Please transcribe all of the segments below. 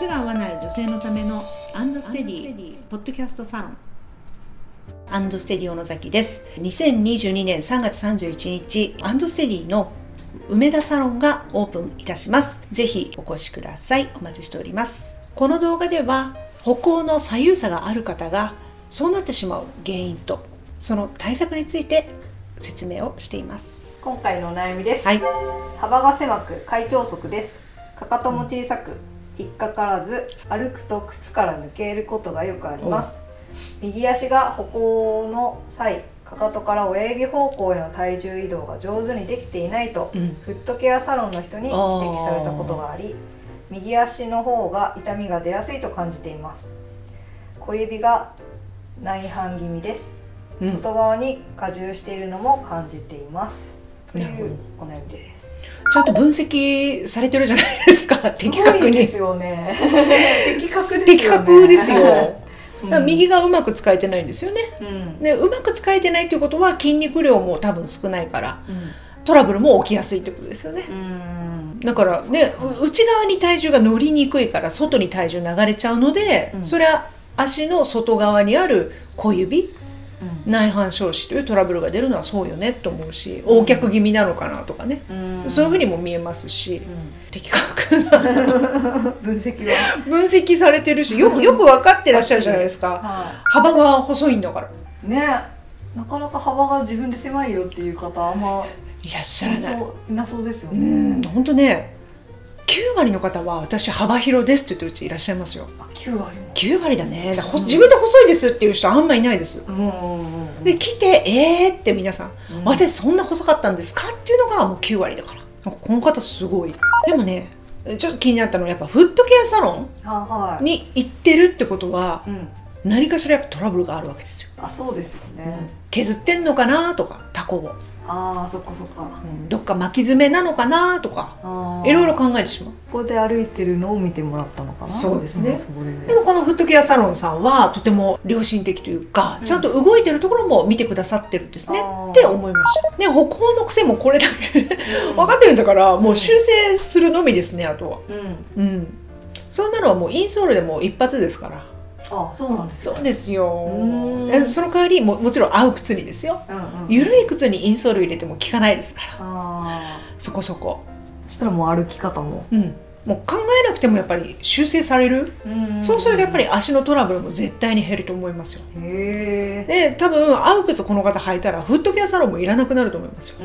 靴が合わない女性のためのアンドステディポッドキャストサロン。アンドステディ小野崎です。2022年3月31日アンドステディの梅田サロンがオープンいたします。ぜひお越しください。お待ちしております。この動画では歩行の左右差がある方がそうなってしまう原因とその対策について説明をしています。今回のお悩みです、はい。幅が狭く開長足です。かかとも小さく引っかからず歩くと靴から抜けることがよくあります。右足が歩行の際かかとから親指方向への体重移動が上手にできていないと、うん。フットケアサロンの人に指摘されたことがあり右足の方が痛みが出やすいと感じています。小指が内反気味です。うん。外側に荷重しているのも感じています。というお悩みですちゃんと分析されてるじゃないですか 的確に。ですよね。的確ですよ右がうまく使えてないんですよね。うん。でうまく使えてないっていうことは筋肉量も多分少ないからうん。トラブルも起きやすいってことですよね。うん。だからねう内側に体重が乗りにくいから外に体重流れちゃうので、うん。それは足の外側にある小指内反小趾というトラブルが出るのはそうよねと思うし横脚気味なのかなとかね、うん。そういうふうにも見えますし、う的確な。ん分析は？分析されてるしよくよく分かってらっしゃるじゃないですか。は幅が細いんだから。いね。なかなか幅が自分で狭いよっていう方あんまいらっしゃらない。いそういなそうですようねん。本当ね9割の方は私幅広ですって言ってるうちいらっしゃいますよ。あ9割も。9割だね。だほうん。自分で細いですっていう人あんまいないですで来てえーって皆さんうん。私そんな細かったんですかっていうのがもう9割だから。この方すごい。でもねちょっと気になったのはやっぱフットケアサロンに行ってるってことはうん何かしらやっぱトラブルがあるわけですよ、あそうですよね。削ってんのかなとかタコを、ああそっかそっか。うん。どっか巻き爪なのかなとかいろいろ考えてしまう。ここで歩いてるのを見てもらったのかな？そうですね。んそこでもこのフットケアサロンさんはとても良心的というか、うん。ちゃんと動いてるところも見てくださってるんですねって思いました。ね歩行の癖もこれだけ 分かってるんだからもう修正するのみですねあとは。うん。うん。そんなのはもうインソールでもう一発ですからあそうなんですそうですよ。その代わりももちろん合う靴にですよ。うんうん緩い靴にインソール入れても効かないですから。あそこそこ。ーそしたらもう歩き方も。うん。もう考えなくてもやっぱり修正される、そうするとやっぱり足のトラブルも絶対に減ると思いますよ。へえで多分合う靴この方履いたらフットケアサロンもいらなくなると思いますよ。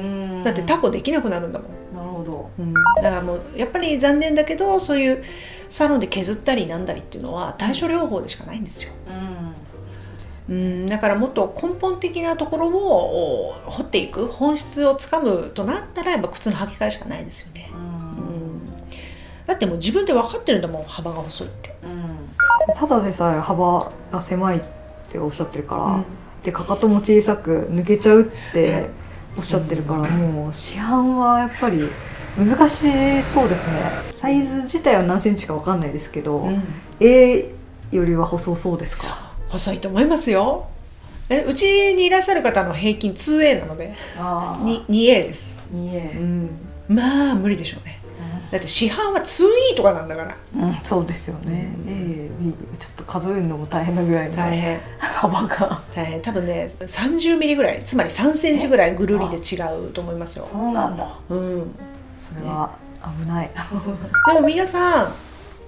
だってタコできなくなるんだもん、うん、だからもうやっぱり残念だけどそういうサロンで削ったりなんだりっていうのは対処療法でしかないんですよ、うん。うん、だからもっと根本的なところをお掘っていく本質をつかむとなったらやっぱ靴の履き替えしかないですよね、ううん。ん、だってもう自分で分かってるんだもん幅が細いって、ただでさえ幅が狭いっておっしゃってるから、うん。でかかとも小さく抜けちゃうっはい。ておっしゃってるから、もう市販はやっぱり難しそうですね。サイズ自体は何センチかわかんないですけど、うん。A よりは細そうですか？細いと思いますよ。えうちにいらっしゃる方の平均 2A なので。あに 2A です、2A、ん、まあ無理でしょうね。だって市販は 2E とかなんだから。うんそうですよね、うん。A、B ちょっと数えるのも大変なぐらいの大変。幅が。大変。多分ね30ミリぐらい。つまり3センチぐらいぐるりで違うと思いますよ。そうなんだ。うんそれは危ない、でも皆さん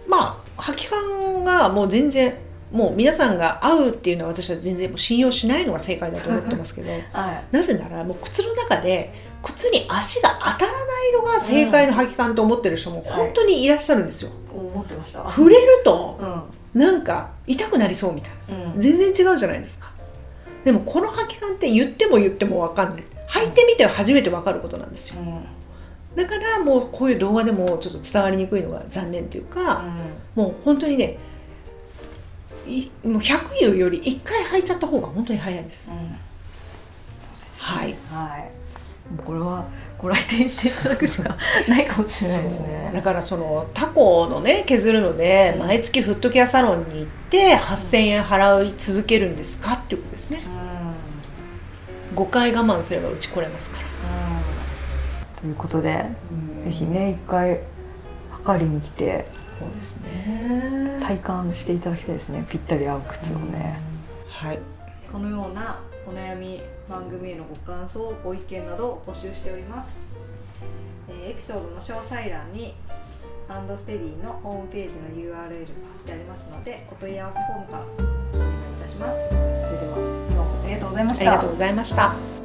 まあ履き感がもう全然もう皆さんが合うっていうのは私は全然もう信用しないのが正解だと思ってますけど はい。なぜならもう靴の中で靴に足が当たらないのが正解の履き感と思ってる人も本当にいらっしゃるんですよ。思ってました。触れるとうん。なんか痛くなりそうみたいな。うん。全然違うじゃないですか。でもこの履き感って言っても言っても分かんない。履いてみて初めて分かることなんですよだからもうこういう動画でもちょっと伝わりにくいのが残念というか、もう本当にねいもう100言うより1回履いちゃった方が本当に早いです。そうですはい。はい。これはご来店していただくしかないかもしれないですね。だからそのタコのね削るのでうん。毎月フットケアサロンに行って8,000円払い続けるんですかっていうことですね。うん。5回我慢すればうち来れますから、ということで、ぜひね一回測りに来てそうですね。体感していただきたいですねぴったり合う靴をね、はい。このようなお悩み番組へのご感想ご意見などを募集しております、えーエピソードの詳細欄にアンドステディのホームページの URL が貼ってありますのでお問い合わせフォームからお願いいたします。それでは今日もありがとうございました。ありがとうございました